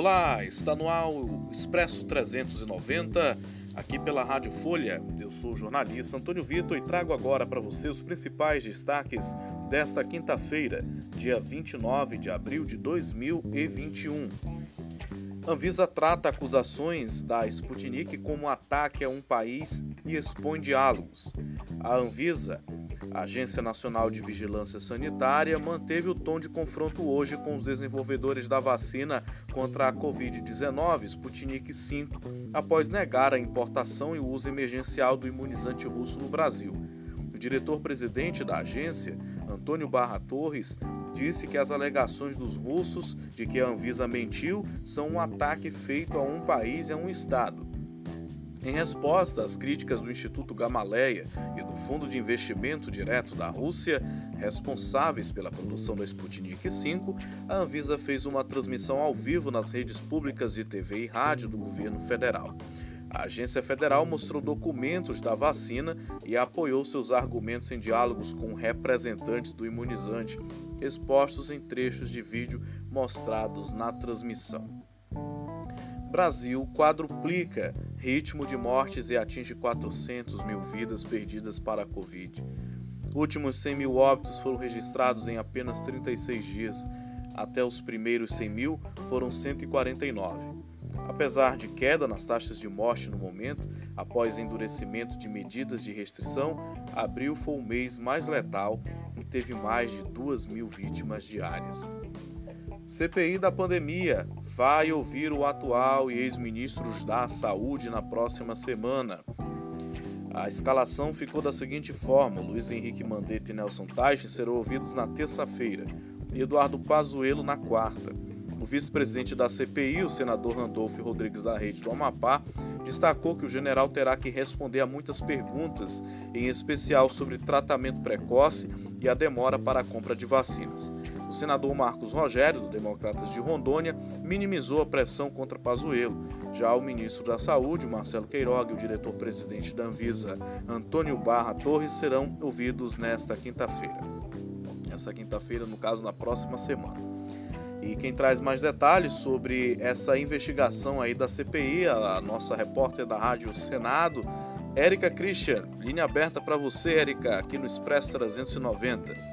Olá, está no ar o Expresso 390, aqui pela Rádio Folha. Eu sou o jornalista Antônio Vitor e trago agora para você os principais destaques desta quinta-feira, dia 29 de abril de 2021. Anvisa trata acusações da Sputnik como ataque a um país e expõe diálogos. A Anvisa a Agência Nacional de Vigilância Sanitária manteve o tom de confronto hoje com os desenvolvedores da vacina contra a Covid-19, Sputnik V, após negar a importação e o uso emergencial do imunizante russo no Brasil. O diretor-presidente da agência, Antônio Barra Torres, disse que as alegações dos russos de que a Anvisa mentiu são um ataque feito a um país e a um Estado. Em resposta às críticas do Instituto Gamaleia e do Fundo de Investimento Direto da Rússia, responsáveis pela produção da Sputnik V, a Anvisa fez uma transmissão ao vivo nas redes públicas de TV e rádio do governo federal. A agência federal mostrou documentos da vacina e apoiou seus argumentos em diálogos com representantes do imunizante, expostos em trechos de vídeo mostrados na transmissão. Brasil quadruplica ritmo de mortes e atinge 400 mil vidas perdidas para a Covid. Últimos 100 mil óbitos foram registrados em apenas 36 dias. Até os primeiros 100 mil foram 149. Apesar de queda nas taxas de morte no momento, após endurecimento de medidas de restrição, abril foi o mês mais letal e teve mais de 2 mil vítimas diárias. CPI da pandemia vai ouvir o atual e ex-ministros da Saúde na próxima semana. A escalação ficou da seguinte forma: Luiz Henrique Mandetta e Nelson Teich serão ouvidos na terça-feira e Eduardo Pazuello na quarta. O vice-presidente da CPI, o senador Randolfo Rodrigues da Rede do Amapá, destacou que o general terá que responder a muitas perguntas, em especial sobre tratamento precoce e a demora para a compra de vacinas. O senador Marcos Rogério, do Democratas de Rondônia, minimizou a pressão contra Pazuello. Já o ministro da Saúde, Marcelo Queiroga, e o diretor-presidente da Anvisa, Antônio Barra Torres, serão ouvidos nesta quinta-feira. Essa quinta-feira, no caso, na próxima semana. E quem traz mais detalhes sobre essa investigação aí da CPI, a nossa repórter da Rádio Senado, Érica Christian. Linha aberta para você, Érica, aqui no Expresso 390.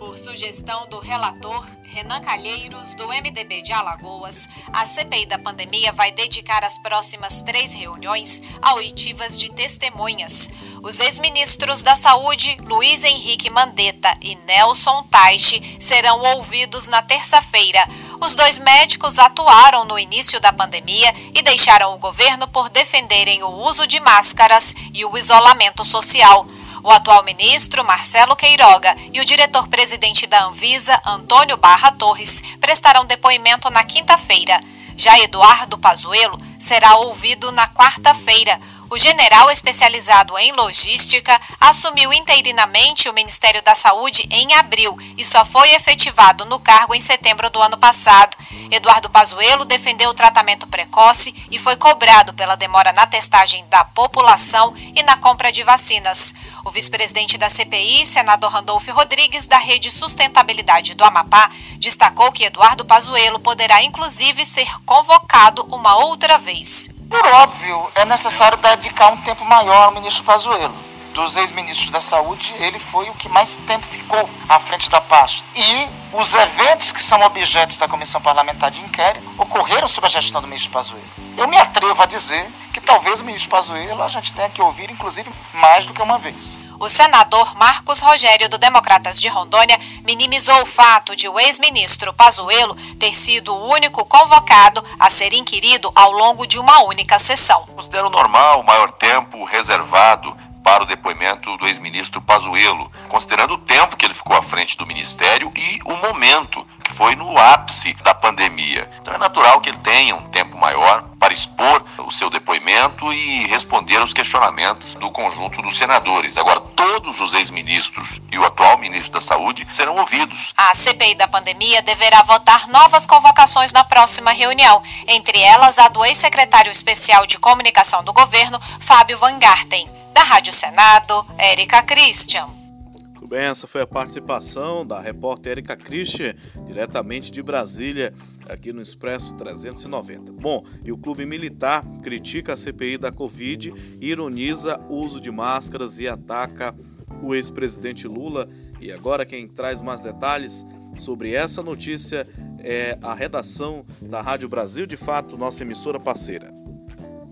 Por sugestão do relator Renan Calheiros, do MDB de Alagoas, a CPI da pandemia vai dedicar as próximas três reuniões a oitivas de testemunhas. Os ex-ministros da Saúde, Luiz Henrique Mandetta e Nelson Taixe, serão ouvidos na terça-feira. Os dois médicos atuaram no início da pandemia e deixaram o governo por defenderem o uso de máscaras e o isolamento social. O atual ministro, Marcelo Queiroga, e o diretor-presidente da Anvisa, Antônio Barra Torres, prestarão depoimento na quinta-feira. Já Eduardo Pazuello será ouvido na quarta-feira. O general especializado em logística assumiu interinamente o Ministério da Saúde em abril e só foi efetivado no cargo em setembro do ano passado. Eduardo Pazuello defendeu o tratamento precoce e foi cobrado pela demora na testagem da população e na compra de vacinas. O vice-presidente da CPI, senador Randolfo Rodrigues, da Rede Sustentabilidade do Amapá, destacou que Eduardo Pazuello poderá inclusive ser convocado uma outra vez. Por óbvio, é necessário dedicar um tempo maior ao ministro Pazuello. Dos ex-ministros da Saúde, ele foi o que mais tempo ficou à frente da pasta. E os eventos que são objetos da Comissão Parlamentar de Inquérito ocorreram sob a gestão do ministro Pazuello. Eu me atrevo a dizer que talvez o ministro Pazuello a gente tenha que ouvir, inclusive, mais do que uma vez. O senador Marcos Rogério, do Democratas de Rondônia, minimizou o fato de o ex-ministro Pazuello ter sido o único convocado a ser inquirido ao longo de uma única sessão. Considero normal o maior tempo reservado para o depoimento do ex-ministro Pazuello, considerando o tempo que ele ficou à frente do ministério e o momento que foi no ápice da pandemia. Então é natural que ele tenha um tempo maior para expor o seu depoimento e responder aos questionamentos do conjunto dos senadores. Agora, todos os ex-ministros e o atual ministro da Saúde serão ouvidos. A CPI da pandemia deverá votar novas convocações na próxima reunião, entre elas a do ex-secretário especial de comunicação do governo, Fábio Van Garten. Da Rádio Senado, Érica Christian. Muito bem, essa foi a participação da repórter Erika Christian, diretamente de Brasília, aqui no Expresso 390. Bom, e o Clube Militar critica a CPI da Covid, ironiza o uso de máscaras e ataca o ex-presidente Lula. E agora quem traz mais detalhes sobre essa notícia é a redação da Rádio Brasil de Fato, nossa emissora parceira.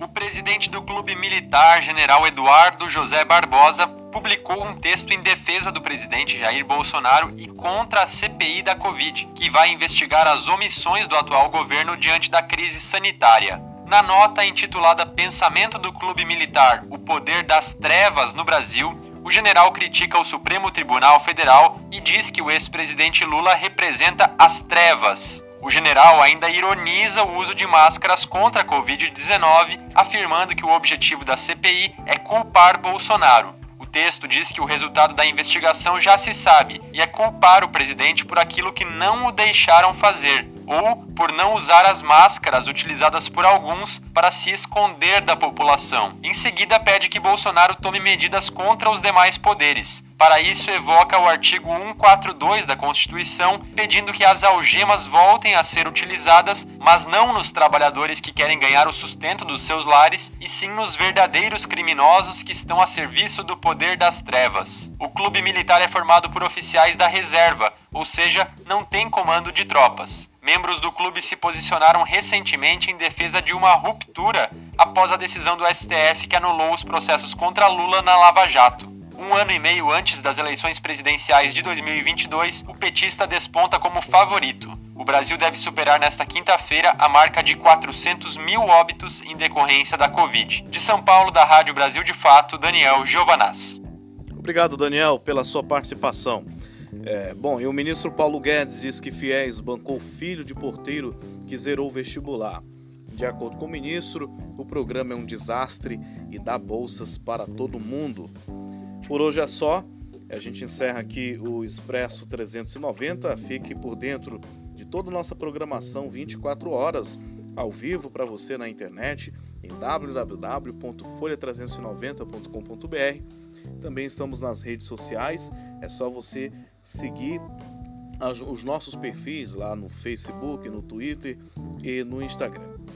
O presidente do Clube Militar, General Eduardo José Barbosa, publicou um texto em defesa do presidente Jair Bolsonaro e contra a CPI da Covid, que vai investigar as omissões do atual governo diante da crise sanitária. Na nota intitulada Pensamento do Clube Militar: O Poder das Trevas no Brasil, o general critica o Supremo Tribunal Federal e diz que o ex-presidente Lula representa as trevas. O general ainda ironiza o uso de máscaras contra a Covid-19, afirmando que o objetivo da CPI é culpar Bolsonaro. O texto diz que o resultado da investigação já se sabe e é culpar o presidente por aquilo que não o deixaram fazer, ou por não usar as máscaras utilizadas por alguns para se esconder da população. Em seguida, pede que Bolsonaro tome medidas contra os demais poderes. Para isso, evoca o artigo 142 da Constituição, pedindo que as algemas voltem a ser utilizadas, mas não nos trabalhadores que querem ganhar o sustento dos seus lares, e sim nos verdadeiros criminosos que estão a serviço do poder das trevas. O clube militar é formado por oficiais da reserva, ou seja, não tem comando de tropas. Membros do clube se posicionaram recentemente em defesa de uma ruptura após a decisão do STF que anulou os processos contra Lula na Lava Jato. Um ano e meio antes das eleições presidenciais de 2022, o petista desponta como favorito. O Brasil deve superar nesta quinta-feira a marca de 400 mil óbitos em decorrência da Covid. De São Paulo, da Rádio Brasil de Fato, Daniel Giovanaz. Obrigado, Daniel, pela sua participação. É, bom, e o ministro Paulo Guedes diz que Fiéis bancou filho de porteiro que zerou o vestibular. De acordo com o ministro, o programa é um desastre e dá bolsas para todo mundo. Por hoje é só. A gente encerra aqui o Expresso 390. Fique por dentro de toda a nossa programação 24 horas ao vivo para você na internet em www.folha390.com.br. Também estamos nas redes sociais. É só você seguir os nossos perfis lá no Facebook, no Twitter e no Instagram.